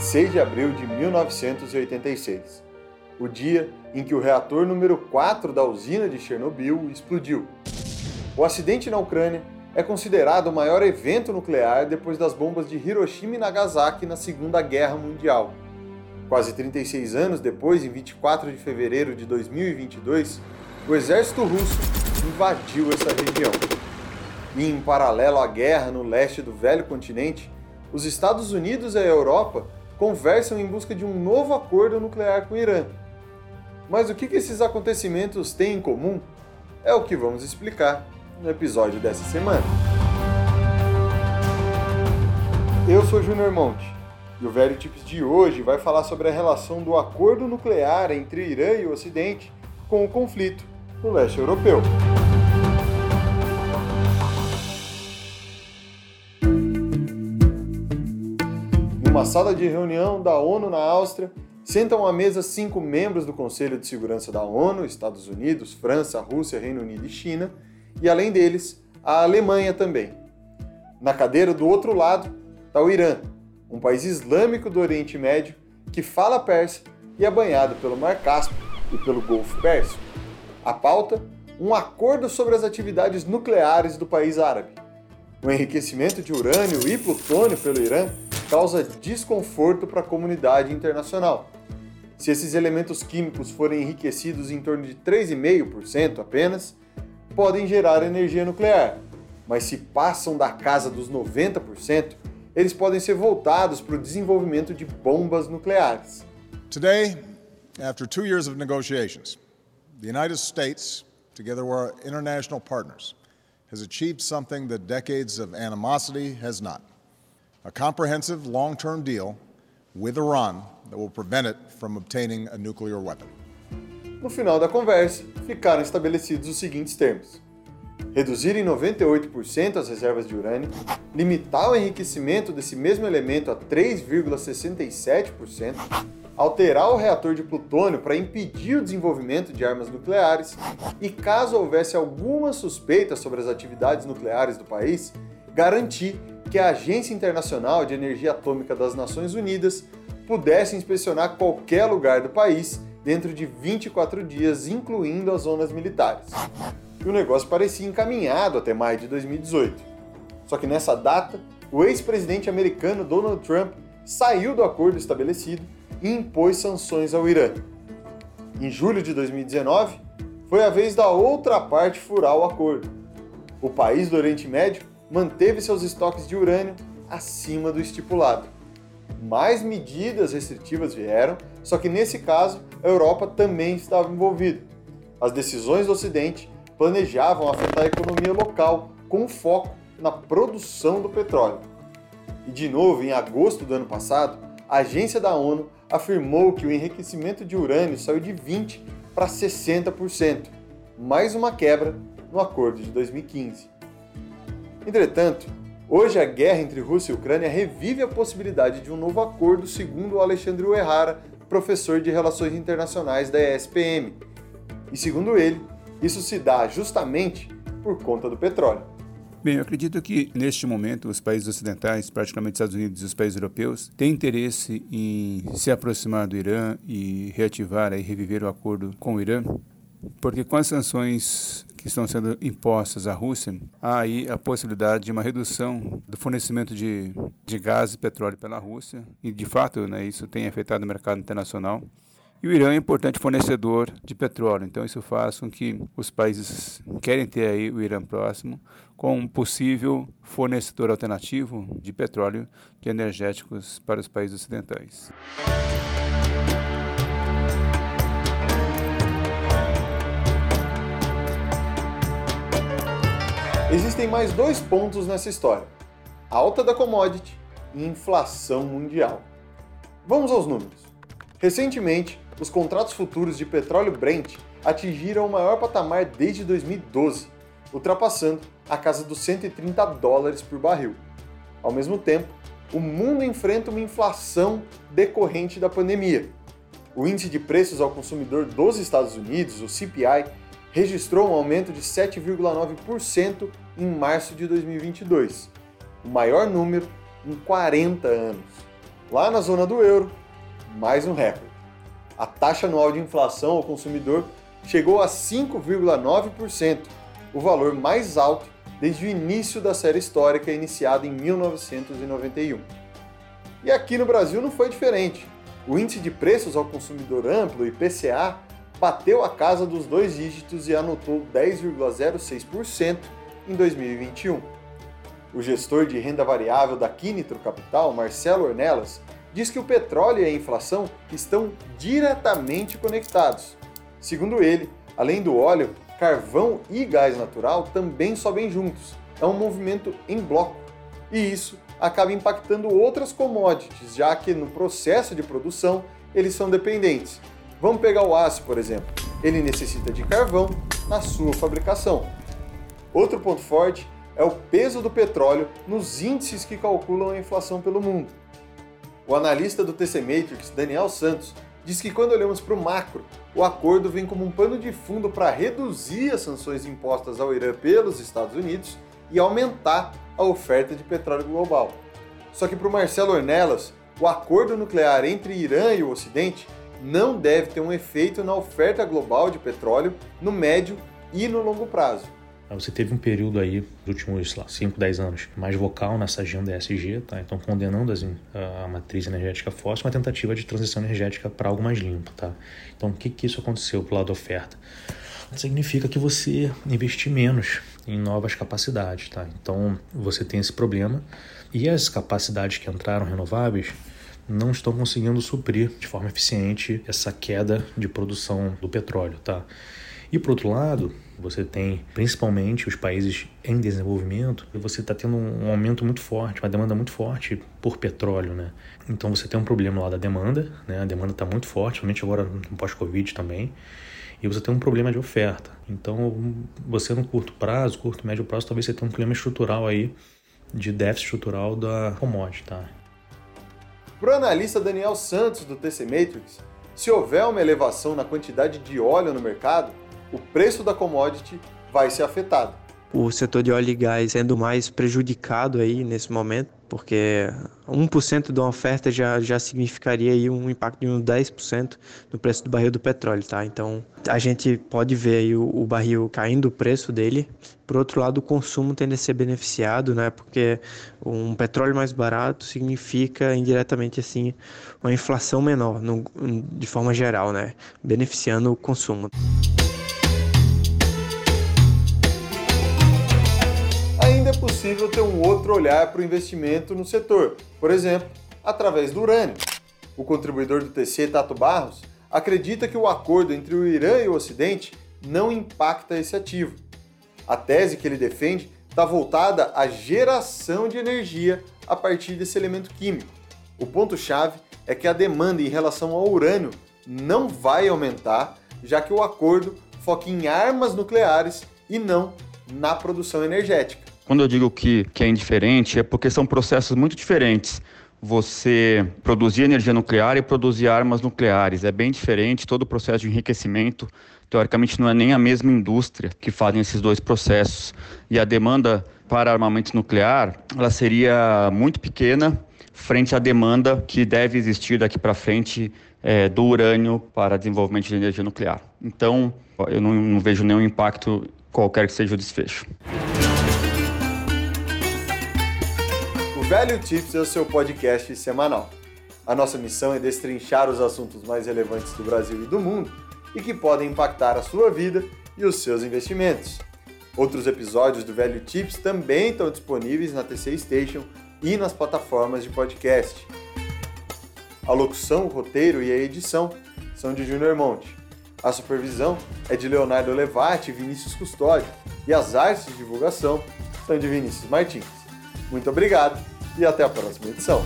26 de abril de 1986, o dia em que o reator número 4 da usina de Chernobyl explodiu. O acidente na Ucrânia é considerado o maior evento nuclear depois das bombas de Hiroshima e Nagasaki na Segunda Guerra Mundial. Quase 36 anos depois, em 24 de fevereiro de 2022, o exército russo invadiu essa região. E em paralelo à guerra no leste do velho continente, os Estados Unidos e a Europa conversam em busca de um novo acordo nuclear com o Irã. Mas o que esses acontecimentos têm em comum? É o que vamos explicar no episódio dessa semana. Eu sou Júnior Monte e o Velho Tips de hoje vai falar sobre a relação do acordo nuclear entre o Irã e o Ocidente com o conflito no leste europeu. Numa sala de reunião da ONU na Áustria, sentam à mesa cinco membros do Conselho de Segurança da ONU, Estados Unidos, França, Rússia, Reino Unido e China, e além deles, a Alemanha também. Na cadeira do outro lado está o Irã, um país islâmico do Oriente Médio que fala persa e é banhado pelo Mar Cáspio e pelo Golfo Pérsico. A pauta: um acordo sobre as atividades nucleares do país árabe. O enriquecimento de urânio e plutônio pelo Irã causa desconforto para a comunidade internacional. Se esses elementos químicos forem enriquecidos em torno de 3,5% apenas, podem gerar energia nuclear, mas se passam da casa dos 90%, eles podem ser voltados para o desenvolvimento de bombas nucleares. Today, after two years of negotiations, the United States, together with our international partners, has achieved something that decades of animosity has not. A comprehensive long-term deal with Iran that will prevent it from obtaining a nuclear weapon. No final da conversa, ficaram estabelecidos os seguintes termos: reduzir em 98% as reservas de urânio, limitar o enriquecimento desse mesmo elemento a 3,67%, alterar o reator de plutônio para impedir o desenvolvimento de armas nucleares e, caso houvesse alguma suspeita sobre as atividades nucleares do país, garantir que a Agência Internacional de Energia Atômica das Nações Unidas pudesse inspecionar qualquer lugar do país dentro de 24 dias, incluindo as zonas militares. E o negócio parecia encaminhado até maio de 2018. Só que nessa data, o ex-presidente americano Donald Trump saiu do acordo estabelecido e impôs sanções ao Irã. Em julho de 2019, foi a vez da outra parte furar o acordo. O país do Oriente Médio manteve seus estoques de urânio acima do estipulado. Mais medidas restritivas vieram, só que nesse caso a Europa também estava envolvida. As decisões do Ocidente planejavam afetar a economia local, com foco na produção do petróleo. E de novo, em agosto do ano passado, a agência da ONU afirmou que o enriquecimento de urânio saiu de 20% para 60%, mais uma quebra no acordo de 2015. Entretanto, hoje a guerra entre Rússia e Ucrânia revive a possibilidade de um novo acordo, segundo Alexandre Uerrara, professor de Relações Internacionais da ESPM. E segundo ele, isso se dá justamente por conta do petróleo. Bem, eu acredito que neste momento os países ocidentais, praticamente Estados Unidos e os países europeus, têm interesse em se aproximar do Irã e reativar e reviver o acordo com o Irã, porque com as sanções que estão sendo impostas à Rússia, há aí a possibilidade de uma redução do fornecimento de, de gás e petróleo pela Rússia, e de fato né, isso tem afetado o mercado internacional. E o Irã é um importante fornecedor de petróleo, então isso faz com que os países querem ter aí o Irã próximo como um possível fornecedor alternativo de petróleo, de energéticos para os países ocidentais. Existem mais dois pontos nessa história: alta da commodity e inflação mundial. Vamos aos números. Recentemente, os contratos futuros de petróleo Brent atingiram o maior patamar desde 2012, ultrapassando a casa dos 130 dólares por barril. Ao mesmo tempo, o mundo enfrenta uma inflação decorrente da pandemia. O índice de preços ao consumidor dos Estados Unidos, o CPI, registrou um aumento de 7,9% em março de 2022, o maior número em 40 anos. Lá na zona do euro, mais um recorde. A taxa anual de inflação ao consumidor chegou a 5,9%, o valor mais alto desde o início da série histórica iniciada em 1991. E aqui no Brasil não foi diferente. O índice de preços ao consumidor amplo, IPCA, bateu a casa dos dois dígitos e anotou 10,06% em 2021. O gestor de renda variável da Quinitro Capital, Marcelo Ornelas, diz que o petróleo e a inflação estão diretamente conectados. Segundo ele, além do óleo, carvão e gás natural também sobem juntos. É um movimento em bloco. E isso acaba impactando outras commodities, já que no processo de produção eles são dependentes. Vamos pegar o aço, por exemplo. Ele necessita de carvão na sua fabricação. Outro ponto forte é o peso do petróleo nos índices que calculam a inflação pelo mundo. O analista do TC Matrix, Daniel Santos, diz que quando olhamos para o macro, o acordo vem como um pano de fundo para reduzir as sanções impostas ao Irã pelos Estados Unidos e aumentar a oferta de petróleo global. Só que para o Marcelo Ornelas, o acordo nuclear entre Irã e o Ocidente não deve ter um efeito na oferta global de petróleo no médio e no longo prazo. Você teve um período aí, nos últimos 5, 10 anos, mais vocal nessa agenda ESG, tá? então condenando as, a matriz energética fóssil, uma tentativa de transição energética para algo mais limpo. Tá? Então, o que, que isso aconteceu para lado da oferta? Significa que você investir menos em novas capacidades. Tá? Então, você tem esse problema e as capacidades que entraram renováveis não estão conseguindo suprir de forma eficiente essa queda de produção do petróleo. Tá? E por outro lado, você tem principalmente os países em desenvolvimento, e você está tendo um aumento muito forte, uma demanda muito forte por petróleo, né? Então você tem um problema lá da demanda, né? A demanda está muito forte, somente agora no pós-Covid também. E você tem um problema de oferta. Então, você no curto prazo, curto médio prazo, talvez você tenha um problema estrutural aí de déficit estrutural da commodity, tá? Para o analista Daniel Santos do TC Matrix, se houver uma elevação na quantidade de óleo no mercado, o preço da commodity vai ser afetado. O setor de óleo e gás sendo mais prejudicado aí nesse momento, porque 1% de uma oferta já, já significaria aí um impacto de uns 10% no preço do barril do petróleo, tá? Então, a gente pode ver aí o, o, barril caindo o preço dele. Por outro lado, o consumo tende a ser beneficiado, né? Porque um petróleo mais barato significa indiretamente assim uma inflação menor, no, de forma geral, né? Beneficiando o consumo. É possível ter um outro olhar para o investimento no setor, por exemplo, através do urânio. O contribuidor do TC, Tato Barros, acredita que o acordo entre o Irã e o Ocidente não impacta esse ativo. A tese que ele defende está voltada à geração de energia a partir desse elemento químico. O ponto-chave é que a demanda em relação ao urânio não vai aumentar, já que o acordo foca em armas nucleares e não na produção energética. Quando eu digo que, que é indiferente, é porque são processos muito diferentes. Você produzir energia nuclear e produzir armas nucleares é bem diferente. Todo o processo de enriquecimento, teoricamente, não é nem a mesma indústria que fazem esses dois processos. E a demanda para armamento nuclear, ela seria muito pequena frente à demanda que deve existir daqui para frente é, do urânio para desenvolvimento de energia nuclear. Então, eu não, não vejo nenhum impacto qualquer que seja o desfecho. Velho Tips é o seu podcast semanal. A nossa missão é destrinchar os assuntos mais relevantes do Brasil e do mundo e que podem impactar a sua vida e os seus investimentos. Outros episódios do Velho Tips também estão disponíveis na TC Station e nas plataformas de podcast. A locução, o roteiro e a edição são de Júnior Monte. A supervisão é de Leonardo Levati e Vinícius Custódio e as artes de divulgação são de Vinícius Martins. Muito obrigado e até a próxima edição.